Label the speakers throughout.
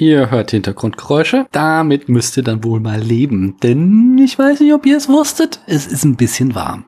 Speaker 1: Ihr hört Hintergrundgeräusche. Damit müsst ihr dann wohl mal leben. Denn ich weiß nicht, ob ihr es wusstet, es ist ein bisschen warm.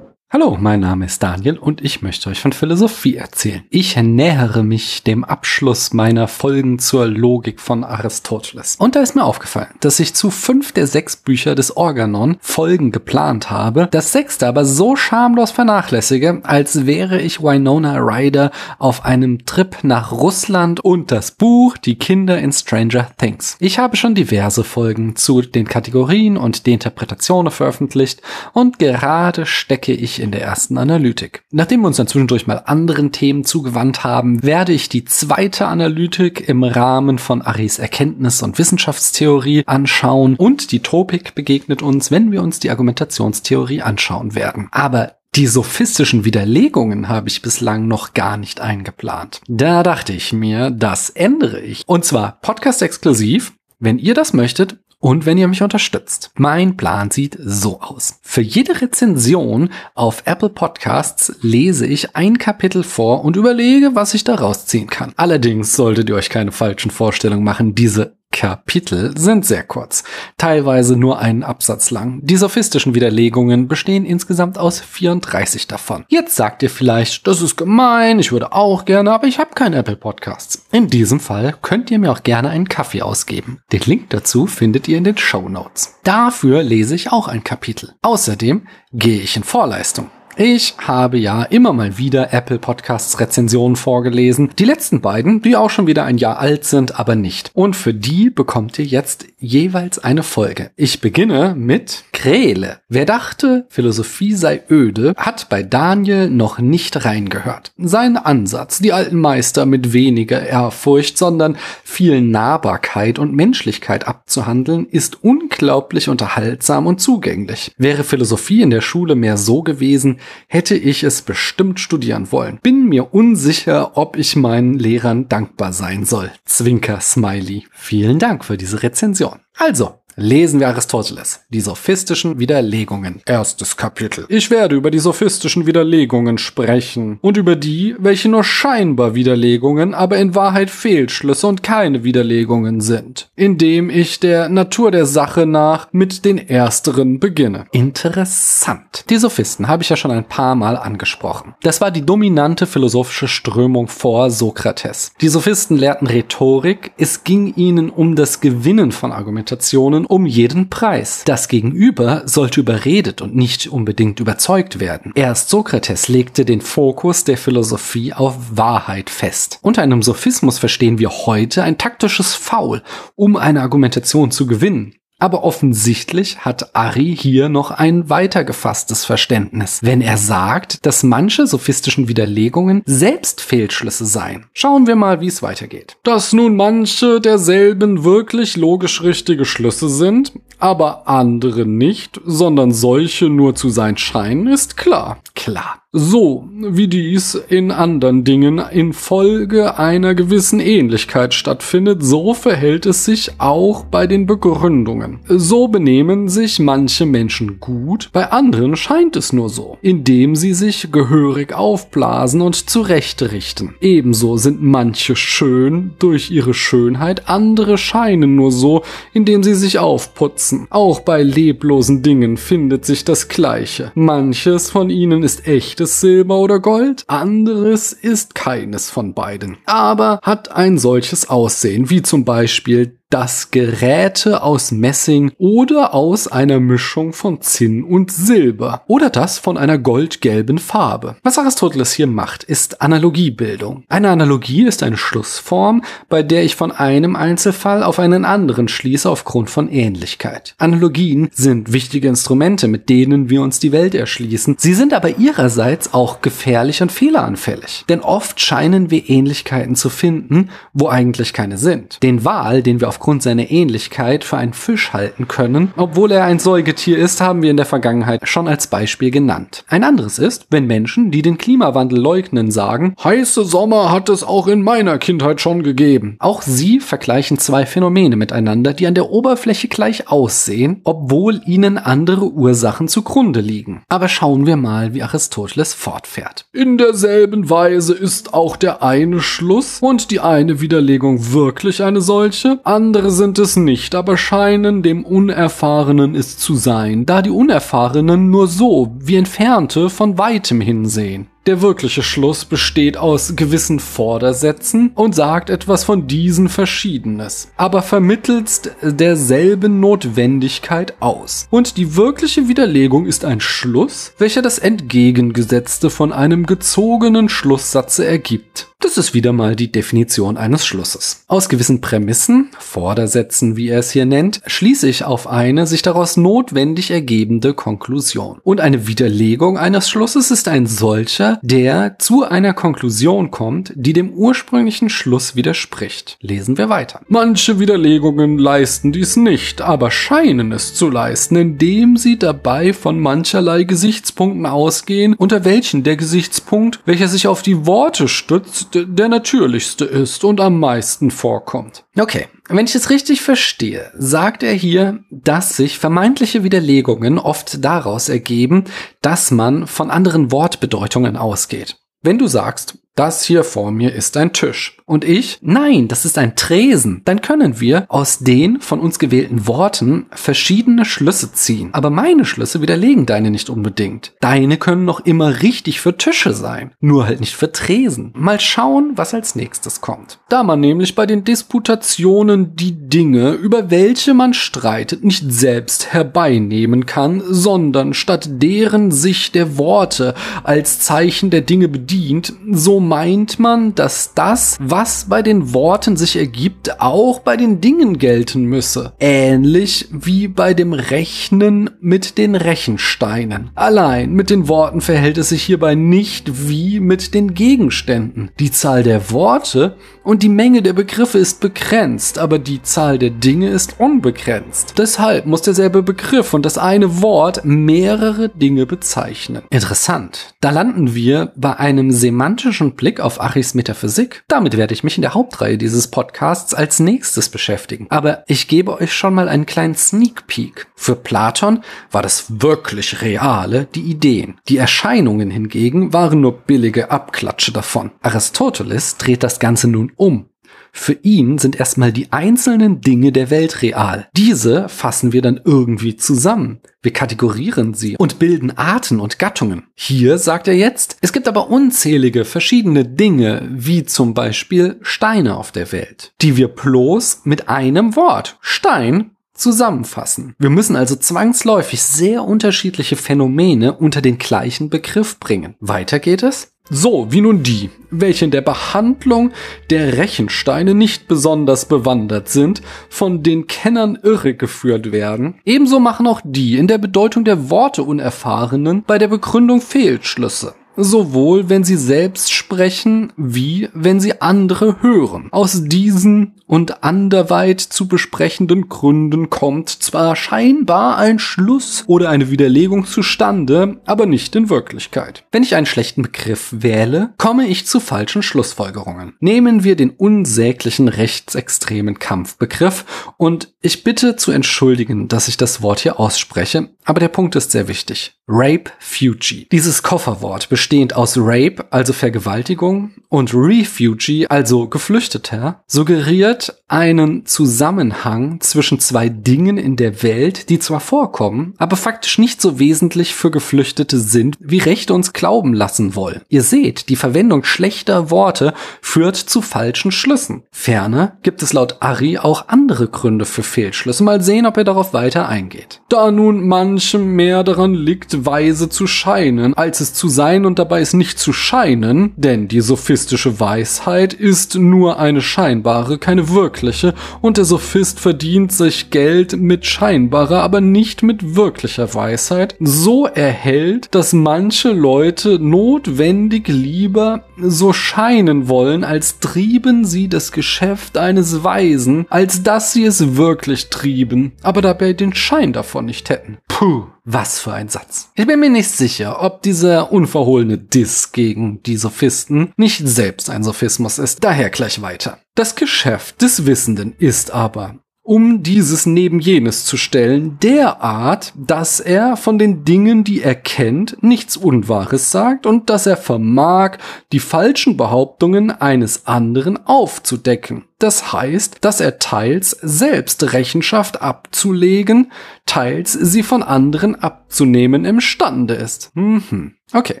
Speaker 1: Hallo, mein Name ist Daniel und ich möchte euch von Philosophie erzählen. Ich nähere mich dem Abschluss meiner Folgen zur Logik von Aristoteles. Und da ist mir aufgefallen, dass ich zu fünf der sechs Bücher des Organon Folgen geplant habe, das sechste aber so schamlos vernachlässige, als wäre ich Winona Ryder auf einem Trip nach Russland und das Buch Die Kinder in Stranger Things. Ich habe schon diverse Folgen zu den Kategorien und den Interpretationen veröffentlicht und gerade stecke ich in der ersten Analytik. Nachdem wir uns dann zwischendurch mal anderen Themen zugewandt haben, werde ich die zweite Analytik im Rahmen von Aris Erkenntnis- und Wissenschaftstheorie anschauen und die Topik begegnet uns, wenn wir uns die Argumentationstheorie anschauen werden. Aber die sophistischen Widerlegungen habe ich bislang noch gar nicht eingeplant. Da dachte ich mir, das ändere ich. Und zwar podcast exklusiv. Wenn ihr das möchtet, und wenn ihr mich unterstützt. Mein Plan sieht so aus. Für jede Rezension auf Apple Podcasts lese ich ein Kapitel vor und überlege, was ich daraus ziehen kann. Allerdings solltet ihr euch keine falschen Vorstellungen machen. Diese Kapitel sind sehr kurz, teilweise nur einen Absatz lang. Die sophistischen Widerlegungen bestehen insgesamt aus 34 davon. Jetzt sagt ihr vielleicht, das ist gemein, ich würde auch gerne, aber ich habe keine Apple Podcasts. In diesem Fall könnt ihr mir auch gerne einen Kaffee ausgeben. Den Link dazu findet ihr in den Show Notes. Dafür lese ich auch ein Kapitel. Außerdem gehe ich in Vorleistung. Ich habe ja immer mal wieder Apple Podcasts Rezensionen vorgelesen. Die letzten beiden, die auch schon wieder ein Jahr alt sind, aber nicht. Und für die bekommt ihr jetzt jeweils eine Folge. Ich beginne mit Kräle. Wer dachte, Philosophie sei öde, hat bei Daniel noch nicht reingehört. Sein Ansatz, die alten Meister mit weniger Ehrfurcht, sondern viel Nahbarkeit und Menschlichkeit abzuhandeln, ist unglaublich unterhaltsam und zugänglich. Wäre Philosophie in der Schule mehr so gewesen, hätte ich es bestimmt studieren wollen. Bin mir unsicher, ob ich meinen Lehrern dankbar sein soll. Zwinker Smiley. Vielen Dank für diese Rezension. Also, Lesen wir Aristoteles, die sophistischen Widerlegungen. Erstes Kapitel. Ich werde über die sophistischen Widerlegungen sprechen und über die, welche nur scheinbar Widerlegungen, aber in Wahrheit Fehlschlüsse und keine Widerlegungen sind, indem ich der Natur der Sache nach mit den ersteren beginne. Interessant. Die Sophisten habe ich ja schon ein paar Mal angesprochen. Das war die dominante philosophische Strömung vor Sokrates. Die Sophisten lehrten Rhetorik, es ging ihnen um das Gewinnen von Argumentationen um jeden Preis. Das Gegenüber sollte überredet und nicht unbedingt überzeugt werden. Erst Sokrates legte den Fokus der Philosophie auf Wahrheit fest. Unter einem Sophismus verstehen wir heute ein taktisches Foul, um eine Argumentation zu gewinnen. Aber offensichtlich hat Ari hier noch ein weitergefasstes Verständnis, wenn er sagt, dass manche sophistischen Widerlegungen selbst Fehlschlüsse seien. Schauen wir mal, wie es weitergeht. Dass nun manche derselben wirklich logisch richtige Schlüsse sind, aber andere nicht, sondern solche nur zu sein scheinen, ist klar. Klar. So wie dies in anderen Dingen infolge einer gewissen Ähnlichkeit stattfindet, so verhält es sich auch bei den Begründungen. So benehmen sich manche Menschen gut, bei anderen scheint es nur so, indem sie sich gehörig aufblasen und zurechtrichten. Ebenso sind manche schön durch ihre Schönheit, andere scheinen nur so, indem sie sich aufputzen. Auch bei leblosen Dingen findet sich das Gleiche. Manches von ihnen ist echt echtes Silber oder Gold, anderes ist keines von beiden, aber hat ein solches Aussehen, wie zum Beispiel das Geräte aus Messing oder aus einer Mischung von Zinn und Silber oder das von einer goldgelben Farbe. Was Aristoteles hier macht, ist Analogiebildung. Eine Analogie ist eine Schlussform, bei der ich von einem Einzelfall auf einen anderen schließe aufgrund von Ähnlichkeit. Analogien sind wichtige Instrumente, mit denen wir uns die Welt erschließen. Sie sind aber ihrerseits auch gefährlich und fehleranfällig. Denn oft scheinen wir Ähnlichkeiten zu finden, wo eigentlich keine sind. Den Wal, den wir auf aufgrund seiner Ähnlichkeit für einen Fisch halten können, obwohl er ein Säugetier ist, haben wir in der Vergangenheit schon als Beispiel genannt. Ein anderes ist, wenn Menschen, die den Klimawandel leugnen, sagen, heiße Sommer hat es auch in meiner Kindheit schon gegeben. Auch sie vergleichen zwei Phänomene miteinander, die an der Oberfläche gleich aussehen, obwohl ihnen andere Ursachen zugrunde liegen. Aber schauen wir mal, wie Aristoteles fortfährt. In derselben Weise ist auch der eine Schluss und die eine Widerlegung wirklich eine solche, andere sind es nicht, aber scheinen dem Unerfahrenen es zu sein, da die Unerfahrenen nur so wie Entfernte von weitem hinsehen. Der wirkliche Schluss besteht aus gewissen Vordersätzen und sagt etwas von diesen Verschiedenes, aber vermittelst derselben Notwendigkeit aus. Und die wirkliche Widerlegung ist ein Schluss, welcher das Entgegengesetzte von einem gezogenen Schlusssatze ergibt. Das ist wieder mal die Definition eines Schlusses. Aus gewissen Prämissen, Vordersätzen, wie er es hier nennt, schließe ich auf eine sich daraus notwendig ergebende Konklusion. Und eine Widerlegung eines Schlusses ist ein solcher, der zu einer Konklusion kommt, die dem ursprünglichen Schluss widerspricht. Lesen wir weiter. Manche Widerlegungen leisten dies nicht, aber scheinen es zu leisten, indem sie dabei von mancherlei Gesichtspunkten ausgehen, unter welchen der Gesichtspunkt, welcher sich auf die Worte stützt, der natürlichste ist und am meisten vorkommt. Okay, wenn ich es richtig verstehe, sagt er hier, dass sich vermeintliche Widerlegungen oft daraus ergeben, dass man von anderen Wortbedeutungen ausgeht. Wenn du sagst, das hier vor mir ist ein Tisch. Und ich, nein, das ist ein Tresen. Dann können wir aus den von uns gewählten Worten verschiedene Schlüsse ziehen. Aber meine Schlüsse widerlegen deine nicht unbedingt. Deine können noch immer richtig für Tische sein. Nur halt nicht für Tresen. Mal schauen, was als nächstes kommt. Da man nämlich bei den Disputationen die Dinge, über welche man streitet, nicht selbst herbeinehmen kann, sondern statt deren sich der Worte als Zeichen der Dinge bedient, so meint man, dass das, was bei den Worten sich ergibt, auch bei den Dingen gelten müsse. Ähnlich wie bei dem Rechnen mit den Rechensteinen. Allein mit den Worten verhält es sich hierbei nicht wie mit den Gegenständen. Die Zahl der Worte und die Menge der Begriffe ist begrenzt, aber die Zahl der Dinge ist unbegrenzt. Deshalb muss derselbe Begriff und das eine Wort mehrere Dinge bezeichnen. Interessant. Da landen wir bei einem semantischen Blick auf Achis Metaphysik. Damit werde ich mich in der Hauptreihe dieses Podcasts als nächstes beschäftigen. Aber ich gebe euch schon mal einen kleinen Sneak Peek. Für Platon war das wirklich Reale die Ideen. Die Erscheinungen hingegen waren nur billige Abklatsche davon. Aristoteles dreht das Ganze nun um. Für ihn sind erstmal die einzelnen Dinge der Welt real. Diese fassen wir dann irgendwie zusammen. Wir kategorieren sie und bilden Arten und Gattungen. Hier sagt er jetzt, es gibt aber unzählige verschiedene Dinge, wie zum Beispiel Steine auf der Welt, die wir bloß mit einem Wort, Stein, zusammenfassen. Wir müssen also zwangsläufig sehr unterschiedliche Phänomene unter den gleichen Begriff bringen. Weiter geht es. So, wie nun die, welche in der Behandlung der Rechensteine nicht besonders bewandert sind, von den Kennern irregeführt werden. Ebenso machen auch die in der Bedeutung der Worte Unerfahrenen bei der Begründung Fehlschlüsse sowohl wenn sie selbst sprechen, wie wenn sie andere hören. Aus diesen und anderweit zu besprechenden Gründen kommt zwar scheinbar ein Schluss oder eine Widerlegung zustande, aber nicht in Wirklichkeit. Wenn ich einen schlechten Begriff wähle, komme ich zu falschen Schlussfolgerungen. Nehmen wir den unsäglichen rechtsextremen Kampfbegriff und ich bitte zu entschuldigen, dass ich das Wort hier ausspreche, aber der Punkt ist sehr wichtig. Rape Fuji. Dieses Kofferwort bestehend aus Rape, also Vergewaltigung, und Refugee, also Geflüchteter, suggeriert einen Zusammenhang zwischen zwei Dingen in der Welt, die zwar vorkommen, aber faktisch nicht so wesentlich für Geflüchtete sind, wie Rechte uns glauben lassen wollen. Ihr seht, die Verwendung schlechter Worte führt zu falschen Schlüssen. Ferner gibt es laut Ari auch andere Gründe für Fehlschlüsse. Mal sehen, ob er darauf weiter eingeht. Da nun manchem mehr daran liegt, weise zu scheinen, als es zu sein und dabei es nicht zu scheinen, denn die sophistische Weisheit ist nur eine scheinbare, keine wirkliche, und der Sophist verdient sich Geld mit scheinbarer, aber nicht mit wirklicher Weisheit, so erhält, dass manche Leute notwendig lieber so scheinen wollen, als trieben sie das Geschäft eines Weisen, als dass sie es wirklich trieben, aber dabei den Schein davon nicht hätten. Puh, was für ein Satz. Ich bin mir nicht sicher, ob dieser unverhohlene Diss gegen die Sophisten nicht selbst ein Sophismus ist. Daher gleich weiter. Das Geschäft des Wissenden ist aber, um dieses neben jenes zu stellen, derart, dass er von den Dingen, die er kennt, nichts Unwahres sagt und dass er vermag, die falschen Behauptungen eines anderen aufzudecken. Das heißt, dass er teils selbst Rechenschaft abzulegen, teils sie von anderen abzunehmen imstande ist. Mhm. Okay,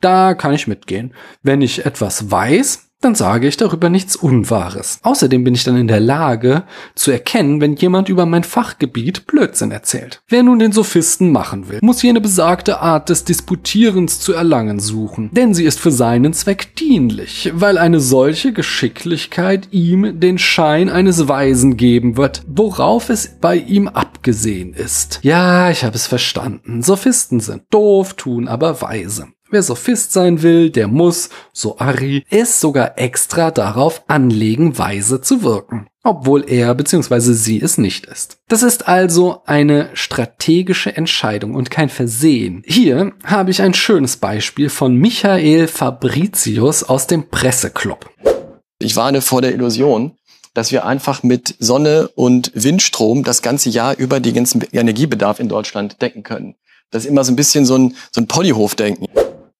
Speaker 1: da kann ich mitgehen. Wenn ich etwas weiß, dann sage ich darüber nichts Unwahres. Außerdem bin ich dann in der Lage zu erkennen, wenn jemand über mein Fachgebiet Blödsinn erzählt. Wer nun den Sophisten machen will, muss jene besagte Art des Disputierens zu erlangen suchen, denn sie ist für seinen Zweck dienlich, weil eine solche Geschicklichkeit ihm den Schein eines Weisen geben wird, worauf es bei ihm abgesehen ist. Ja, ich habe es verstanden. Sophisten sind doof, tun aber weise. Wer Sophist sein will, der muss, so Ari, es sogar extra darauf anlegen, weise zu wirken. Obwohl er bzw. sie es nicht ist. Das ist also eine strategische Entscheidung und kein Versehen. Hier habe ich ein schönes Beispiel von Michael Fabricius aus dem Presseclub.
Speaker 2: Ich warne vor der Illusion, dass wir einfach mit Sonne und Windstrom das ganze Jahr über den ganzen Energiebedarf in Deutschland decken können. Das ist immer so ein bisschen so ein, so ein Polyhof-Denken.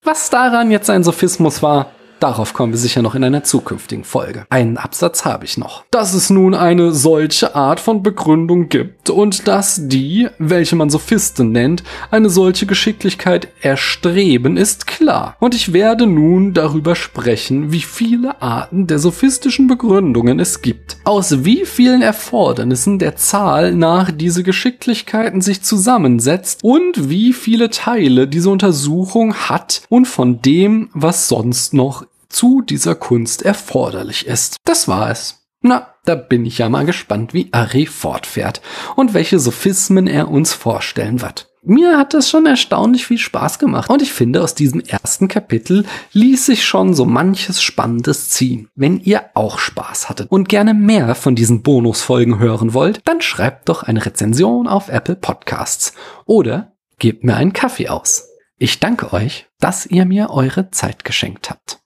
Speaker 1: Was daran jetzt ein Sophismus war, Darauf kommen wir sicher noch in einer zukünftigen Folge. Einen Absatz habe ich noch. Dass es nun eine solche Art von Begründung gibt und dass die, welche man Sophisten nennt, eine solche Geschicklichkeit erstreben, ist klar. Und ich werde nun darüber sprechen, wie viele Arten der sophistischen Begründungen es gibt. Aus wie vielen Erfordernissen der Zahl nach diese Geschicklichkeiten sich zusammensetzt und wie viele Teile diese Untersuchung hat und von dem, was sonst noch zu dieser Kunst erforderlich ist. Das war es. Na, da bin ich ja mal gespannt, wie Ari fortfährt und welche Sophismen er uns vorstellen wird. Mir hat das schon erstaunlich viel Spaß gemacht und ich finde, aus diesem ersten Kapitel ließ sich schon so manches Spannendes ziehen. Wenn ihr auch Spaß hattet und gerne mehr von diesen Bonusfolgen hören wollt, dann schreibt doch eine Rezension auf Apple Podcasts oder gebt mir einen Kaffee aus. Ich danke euch, dass ihr mir eure Zeit geschenkt habt.